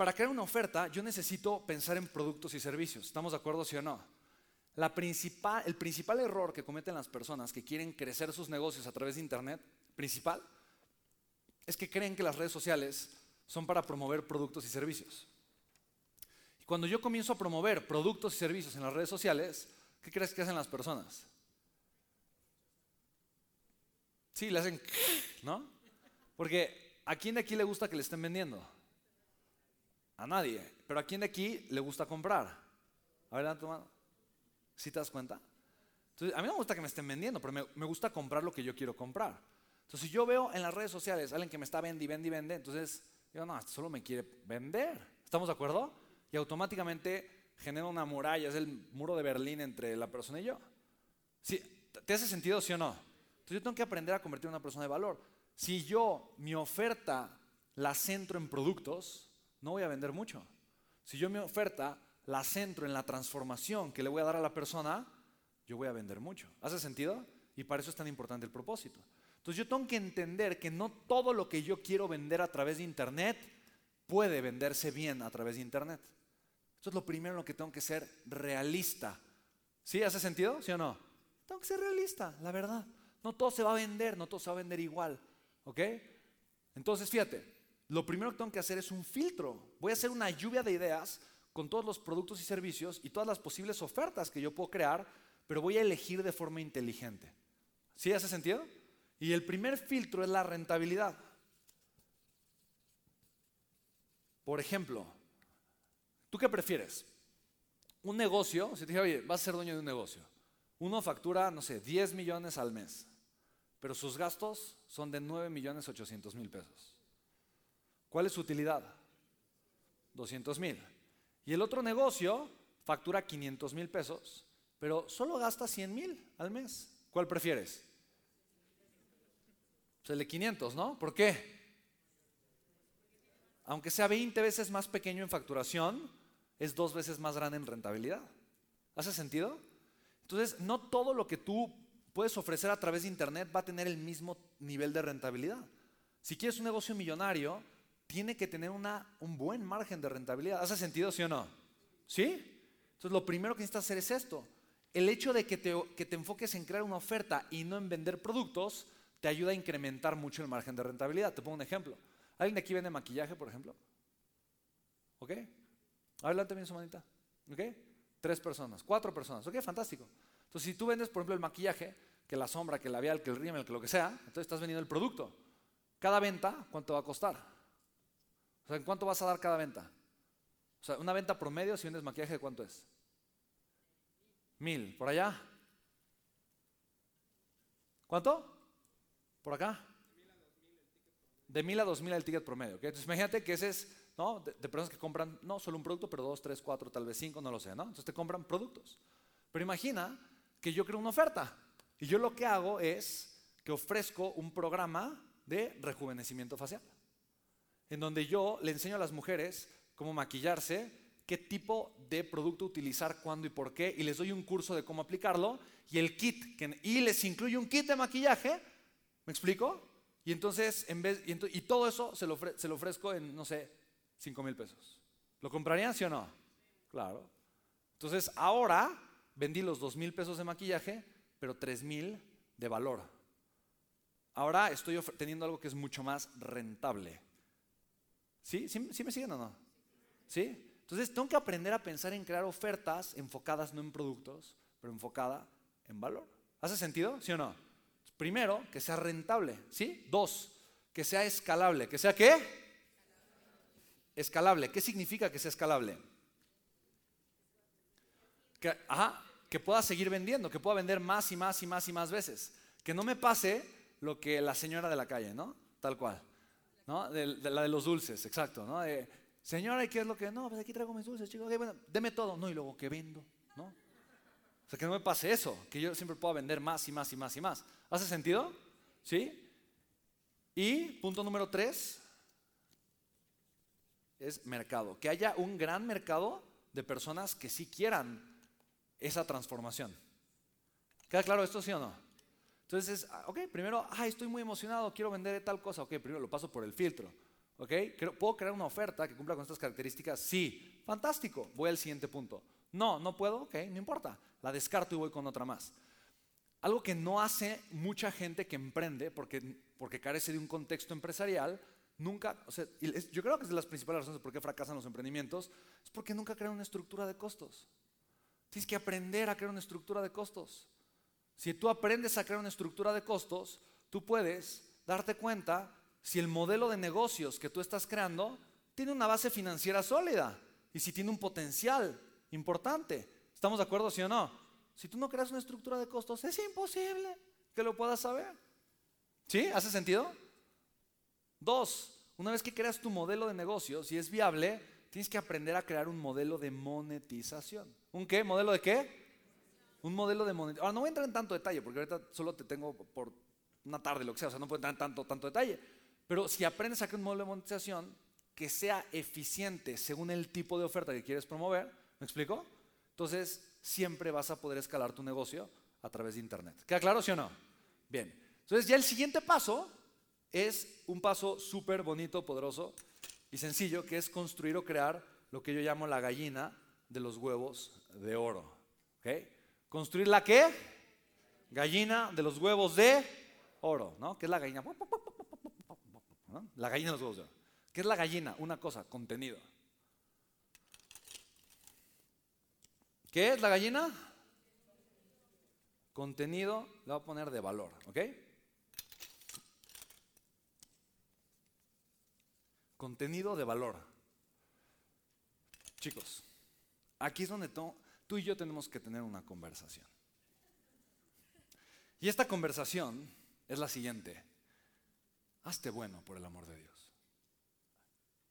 para crear una oferta, yo necesito pensar en productos y servicios. ¿Estamos de acuerdo, sí o no? El principal error que cometen las personas que quieren crecer sus negocios a través de Internet, principal, es que creen que las redes sociales son para promover productos y servicios. Y cuando yo comienzo a promover productos y servicios en las redes sociales, ¿qué crees que hacen las personas? Sí, le hacen, ¿no? Porque ¿a quién de aquí le gusta que le estén vendiendo? A nadie. Pero ¿a quién de aquí le gusta comprar? A ver, tu mano. ¿Sí te das cuenta? A mí no me gusta que me estén vendiendo, pero me, gusta comprar lo que yo quiero comprar. Entonces, si yo veo en las redes sociales a alguien que me está vendiendo y vende entonces digo, no, solo me quiere vender. ¿Estamos de acuerdo? Y automáticamente genera una muralla, es el muro de Berlín entre la persona y yo. ¿Sí? ¿Te hace sentido, sí o no? Entonces, yo tengo que aprender a convertir en una persona de valor. Si yo, mi oferta, la centro en productos, no voy a vender mucho. Si yo mi oferta la centro en la transformación que le voy a dar a la persona, yo voy a vender mucho. ¿Hace sentido? Y para eso es tan importante el propósito. Entonces yo tengo que entender que no todo lo que yo quiero vender a través de Internet puede venderse bien a través de Internet. Esto es lo primero en lo que tengo que ser realista. ¿Sí? ¿Hace sentido? ¿Sí o no? Tengo que ser realista, la verdad. No todo se va a vender, no todo se va a vender igual. ¿Ok? Entonces, fíjate, lo primero que tengo que hacer es un filtro. Voy a hacer una lluvia de ideas con todos los productos y servicios y todas las posibles ofertas que yo puedo crear, pero voy a elegir de forma inteligente. ¿Sí hace sentido? Y el primer filtro es la rentabilidad. Por ejemplo, ¿tú qué prefieres? Un negocio, si te dije, oye, vas a ser dueño de un negocio. Uno factura, no sé, 10 millones al mes, pero sus gastos son de 9 millones 800 mil pesos. ¿Cuál es su utilidad? 200 mil. Y el otro negocio factura 500 mil pesos, pero solo gasta 100 mil al mes. ¿Cuál prefieres? Pues el de 500, ¿no? ¿Por qué? Aunque sea 20 veces más pequeño en facturación, es dos veces más grande en rentabilidad. ¿Hace sentido? Entonces, no todo lo que tú puedes ofrecer a través de Internet va a tener el mismo nivel de rentabilidad. Si quieres un negocio millonario, tiene que tener una, un buen margen de rentabilidad. ¿Hace sentido, sí o no? ¿Sí? Entonces lo primero que necesitas hacer es esto. El hecho de que te, que te enfoques en crear una oferta y no en vender productos te ayuda a incrementar mucho el margen de rentabilidad. Te pongo un ejemplo. ¿Alguien de aquí vende maquillaje, por ejemplo? ¿Ok? Adelante bien su manita. ¿Ok? Tres personas, cuatro personas. ¿Ok? Fantástico. Entonces, si tú vendes, por ejemplo, el maquillaje, que la sombra, que el labial, que el rímel, que lo que sea, entonces estás vendiendo el producto. Cada venta, ¿cuánto va a costar? Sea, ¿en cuánto vas a dar cada venta? O sea, una venta promedio si vendes maquillaje, ¿de cuánto es? Mil. ¿Por allá? ¿Cuánto? ¿Por acá? De mil a dos mil el ticket promedio. Entonces imagínate que ese es, ¿no? De, personas que compran, no solo un producto, pero dos, tres, cuatro, tal vez cinco, no lo sé, ¿no? Entonces te compran productos. Pero imagina que yo creo una oferta. Y yo lo que hago es que ofrezco un programa de rejuvenecimiento facial en donde yo le enseño a las mujeres cómo maquillarse, qué tipo de producto utilizar, cuándo y por qué, y les doy un curso de cómo aplicarlo, y el kit, y les incluye un kit de maquillaje, ¿me explico? Y entonces, en vez, y, todo eso se lo, se lo, ofrezco en, no sé, 5 mil pesos. ¿Lo comprarían, sí o no? Claro. Entonces, ahora vendí los 2 mil pesos de maquillaje, pero 3 mil de valor. Ahora estoy teniendo algo que es mucho más rentable. ¿Sí? ¿Sí, me siguen o no? ¿Sí? Entonces tengo que aprender a pensar en crear ofertas enfocadas no en productos, pero enfocada en valor. ¿Hace sentido? ¿Sí o no? Primero, que sea rentable. ¿Sí? Dos, que sea escalable. ¿Que sea qué? Escalable. ¿Qué significa que sea escalable? Que, ajá, que pueda seguir vendiendo, que pueda vender más y más y más y más veces. Que no me pase lo que la señora de la calle, ¿no? Tal cual. ¿No? De, la de los dulces, exacto, ¿no? De, señora, ¿y qué es lo que? No, pues aquí traigo mis dulces, chicos, bueno, deme todo, no, y luego que vendo, ¿no? O sea, que no me pase eso, que yo siempre pueda vender más y más y más y más. ¿Hace sentido? ¿Sí? Y punto número tres es mercado. Que haya un gran mercado de personas que sí quieran esa transformación. ¿Queda claro esto, sí o no? Entonces, ah, ok, primero, ay, estoy muy emocionado, quiero vender tal cosa. Ok, primero lo paso por el filtro. ¿Ok? ¿Puedo crear una oferta que cumpla con estas características? Sí. Fantástico. Voy al siguiente punto. No, no puedo. Ok, no importa. La descarto y voy con otra más. Algo que no hace mucha gente que emprende, porque, porque carece de un contexto empresarial, nunca, o sea, yo creo que es de las principales razones por qué fracasan los emprendimientos, es porque nunca crean una estructura de costos. Tienes que aprender a crear una estructura de costos. Si tú aprendes a crear una estructura de costos, tú puedes darte cuenta si el modelo de negocios que tú estás creando tiene una base financiera sólida y si tiene un potencial importante. ¿Estamos de acuerdo, sí o no? Si tú no creas una estructura de costos, es imposible que lo puedas saber. ¿Sí? ¿Hace sentido? Dos, una vez que creas tu modelo de negocio, si es viable, tienes que aprender a crear un modelo de monetización. ¿Un qué? ¿Modelo de qué? Un modelo de monetización. Ahora, no voy a entrar en tanto detalle, porque ahorita solo te tengo por una tarde, lo que sea, o sea, no puedo entrar en tanto, tanto detalle. Pero si aprendes a crear un modelo de monetización que sea eficiente según el tipo de oferta que quieres promover, ¿me explico? Entonces, siempre vas a poder escalar tu negocio a través de Internet. ¿Queda claro, sí o no? Bien. Entonces, ya el siguiente paso es un paso súper bonito, poderoso y sencillo, que es construir o crear lo que yo llamo la gallina de los huevos de oro. ¿Ok? ¿Construir la qué? Gallina de los huevos de oro, ¿no? ¿Qué es la gallina? La gallina de los huevos de oro. ¿Qué es la gallina? Una cosa, contenido. ¿Qué es la gallina? Contenido, le voy a poner de valor, ¿ok? Contenido de valor. Chicos, aquí es donde tú y yo tenemos que tener una conversación. Y esta conversación es la siguiente. Hazte bueno por el amor de Dios.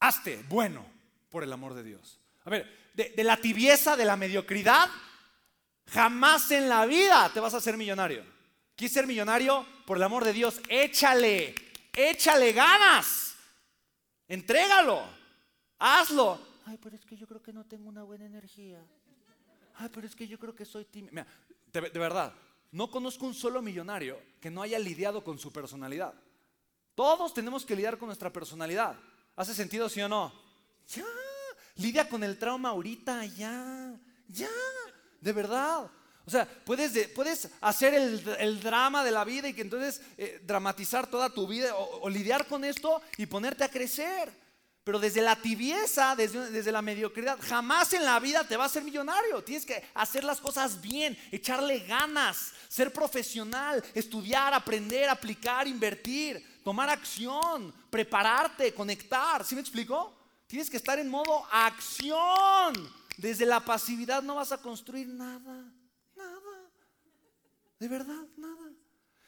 Hazte bueno por el amor de Dios. A ver, de, la tibieza, de la mediocridad, jamás en la vida te vas a hacer millonario. ¿Quieres ser millonario? Por el amor de Dios, échale, échale ganas. Entrégalo, hazlo. Ay, pero es que yo creo que no tengo una buena energía. Ay, pero es que yo creo que soy tímido. Mira, de verdad, no conozco un solo millonario que no haya lidiado con su personalidad. Todos tenemos que lidiar con nuestra personalidad. ¿Hace sentido, sí o no? Ya, lidia con el trauma ahorita, ya, ya, de verdad. O sea, puedes, puedes hacer el, drama de la vida y que entonces eh, dramatizar toda tu vida o, lidiar con esto y ponerte a crecer. Pero desde la tibieza, desde, desde, la mediocridad, jamás en la vida te vas a ser millonario. Tienes que hacer las cosas bien, echarle ganas, ser profesional, estudiar, aprender, aplicar, invertir tomar acción, prepararte, conectar. ¿Sí me explico? Tienes que estar en modo acción. Desde la pasividad no vas a construir nada, nada. De verdad, nada.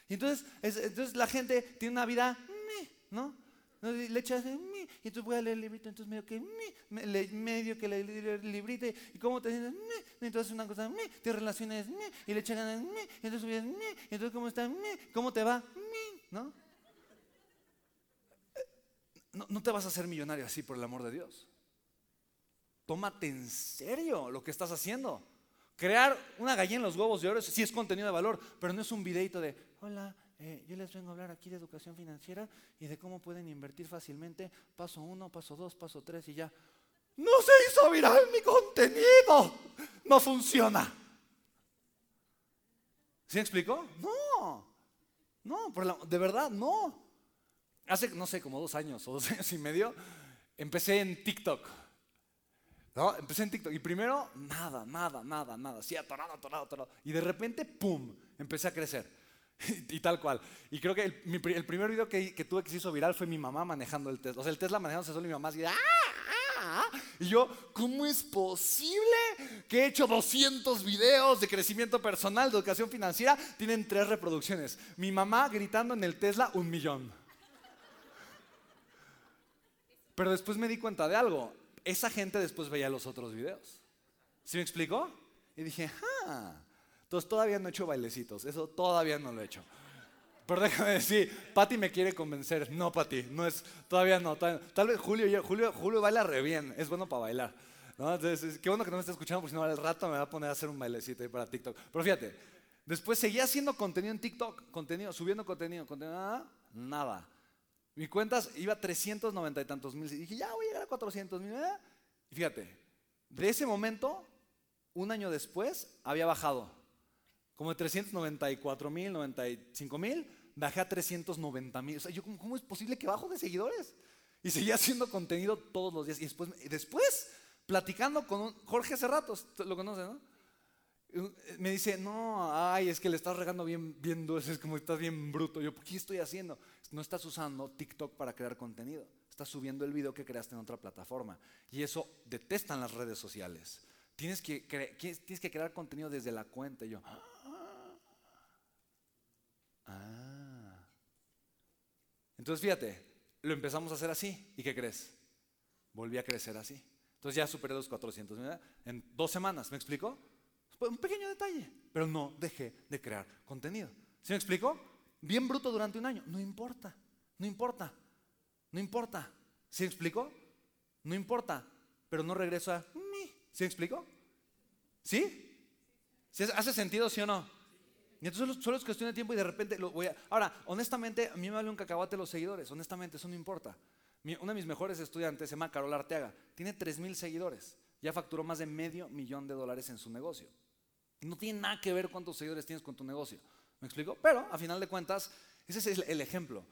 Y entonces, entonces la gente tiene una vida, ¿no? Le echas, y entonces voy a leer el librito, entonces medio que, medio que leer el librito, y cómo te sientes, entonces una cosa, te relaciones, y le echas ganas, y entonces, y entonces cómo está, cómo te va, ¿no? no, te vas a hacer millonario así por el amor de Dios. Tómate en serio lo que estás haciendo. Crear una gallina en los huevos de oro sí es contenido de valor, pero no es un videito de, hola, eh, yo les vengo a hablar aquí de educación financiera y de cómo pueden invertir fácilmente. Paso uno, paso dos, paso tres y ya. No se hizo viral mi contenido. No funciona. ¿Sí me explicó? No. No, de verdad, no hace, no sé, como dos años o dos años y medio, empecé en TikTok. ¿No? Empecé en TikTok y primero nada, nada, nada, nada, sí, atorado, atorado, atorado. Y de repente, ¡pum!, empecé a crecer. y, tal cual. Y creo que el, primer video que, tuve que se hizo viral fue mi mamá manejando el Tesla. O sea, el Tesla manejándose solo mi mamá así, ¡ah! ¡ah! Y yo, ¿cómo es posible que he hecho 200 videos de crecimiento personal, de educación financiera? Tienen tres reproducciones. Mi mamá gritando en el Tesla, un millón. Pero después me di cuenta de algo. Esa gente después veía los otros videos. ¿Sí me explicó? Y dije, ah, entonces todavía no he hecho bailecitos. Eso todavía no lo he hecho. Pero déjame decir, Pati me quiere convencer. No, Pati, no es, todavía no. tal vez Julio, Julio, Julio baila re bien, es bueno para bailar. Entonces, qué bueno que no me esté escuchando, porque si no, al rato me va a poner a hacer un bailecito ahí para TikTok. Pero fíjate, después seguía haciendo contenido en TikTok, contenido, subiendo contenido, contenido, nada. Mi cuentas iba a 390 y tantos mil. Y dije, ya voy a llegar a 400 mil. ¿eh? Y fíjate, de ese momento, un año después, había bajado. Como de 394 mil, 95 mil, bajé a 390 mil. O sea, yo, ¿cómo, es posible que bajo de seguidores? Y seguía haciendo contenido todos los días. Y después, después platicando con Jorge hace rato, lo conoce, ¿no? Me dice, no, ay, es que le estás regando bien, bien es como estás bien bruto. Yo, ¿qué estoy haciendo? No estás usando TikTok para crear contenido. Estás subiendo el video que creaste en otra plataforma. Y eso detestan las redes sociales. Tienes que, tienes que crear contenido desde la cuenta. Y yo, ah. Entonces fíjate, lo empezamos a hacer así. ¿Y qué crees? Volví a crecer así. Entonces ya superé los 400 en dos semanas. ¿Me explico? Un pequeño detalle, pero no dejé de crear contenido. ¿Sí me explico? Bien bruto durante un año. No importa, no importa, no importa. ¿Sí me explico? No importa, pero no regreso a mí. ¿Sí me explico? ¿Sí? ¿Hace sentido, sí o no? Y entonces solo es cuestión de tiempo y de repente lo voy a... Ahora, honestamente, a mí me vale un cacahuate los seguidores. Honestamente, eso no importa. Una de mis mejores estudiantes se llama Carol Arteaga. Tiene 3.000 seguidores. Ya facturó más de medio millón de dólares en su negocio. No tiene nada que ver cuántos seguidores tienes con tu negocio. ¿Me explico? Pero, a final de cuentas, ese es el ejemplo.